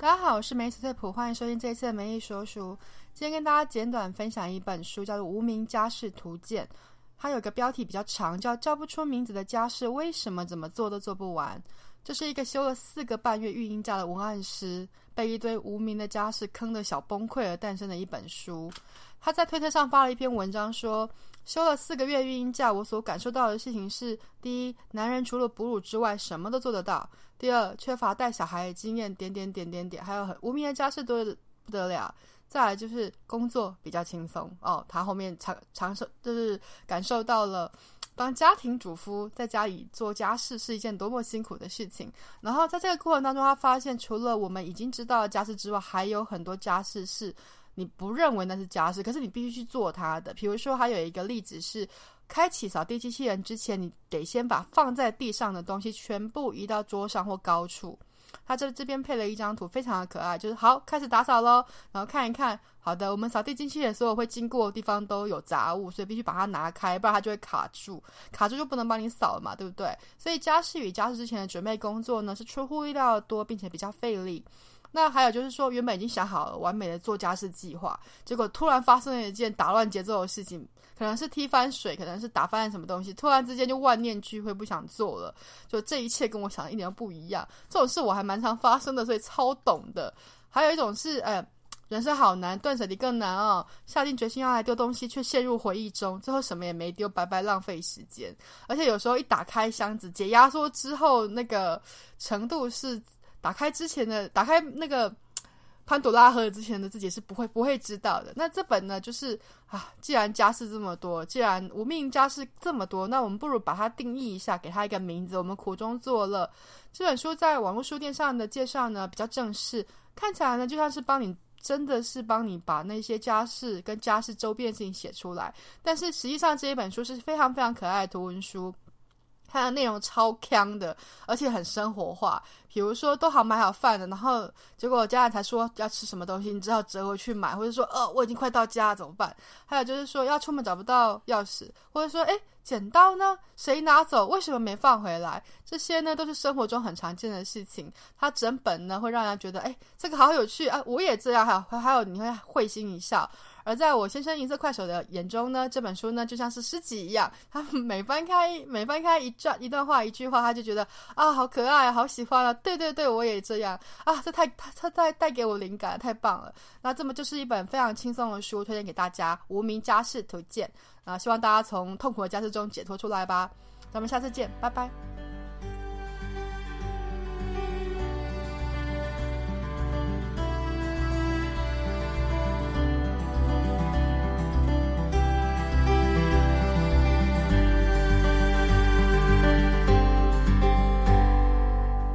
大家好，我是梅斯翠普，欢迎收听这一次的梅艺说书。今天跟大家简短分享一本书，叫做《无名家事图鉴》。它有个标题比较长，叫“叫不出名字的家事，为什么怎么做都做不完”。这是一个休了四个半月育婴假的文案师，被一堆无名的家事坑得小崩溃而诞生的一本书。他在推特上发了一篇文章说，休了四个月育婴假，我所感受到的事情是：第一，男人除了哺乳之外什么都做得到；第二，缺乏带小孩的经验，点点点点点，还有很无名的家事多得不得了。再来就是工作比较轻松哦，他后面尝尝受就是感受到了当家庭主妇在家里做家事是一件多么辛苦的事情。然后在这个过程当中，他发现除了我们已经知道的家事之外，还有很多家事是你不认为那是家事，可是你必须去做它的。比如说，还有一个例子是，开启扫地机器人之前，你得先把放在地上的东西全部移到桌上或高处。他这这边配了一张图，非常的可爱，就是好开始打扫喽。然后看一看，好的，我们扫地机器人所有会经过的地方都有杂物，所以必须把它拿开，不然它就会卡住，卡住就不能帮你扫了嘛，对不对？所以家事与家事之前的准备工作呢，是出乎意料的多，并且比较费力。那还有就是说，原本已经想好了完美的做家事计划，结果突然发生了一件打乱节奏的事情，可能是踢翻水，可能是打翻了什么东西，突然之间就万念俱灰，不想做了。就这一切跟我想的一点都不一样。这种事我还蛮常发生的，所以超懂的。还有一种是，哎，人生好难，断舍离更难哦。下定决心要来丢东西，却陷入回忆中，最后什么也没丢，白白浪费时间。而且有时候一打开箱子，解压缩之后，那个程度是。打开之前的，打开那个潘朵拉盒之前的自己是不会不会知道的。那这本呢，就是啊，既然家事这么多，既然无命家事这么多，那我们不如把它定义一下，给它一个名字。我们苦中作乐。这本书在网络书店上的介绍呢，比较正式，看起来呢就像是帮你，真的是帮你把那些家事跟家事周边事情写出来。但是实际上这一本书是非常非常可爱的图文书。它的内容超强的，而且很生活化。比如说，都好买好饭了，然后结果家人才说要吃什么东西，你只好折回去买，或者说，呃，我已经快到家了，怎么办？还有就是说，要出门找不到钥匙，或者说，诶，剪刀呢？谁拿走？为什么没放回来？这些呢，都是生活中很常见的事情。它整本呢，会让人觉得，诶，这个好有趣啊！我也这样。还有，还有，你会会心一笑。而在我先生银色快手的眼中呢，这本书呢就像是诗集一样，他每翻开每翻开一段一段话一句话，他就觉得啊，好可爱，好喜欢啊！对对对，我也这样啊！这太他他带带给我灵感，太棒了！那这么就是一本非常轻松的书，推荐给大家，《无名家事图鉴》啊，希望大家从痛苦的家事中解脱出来吧。咱们下次见，拜拜。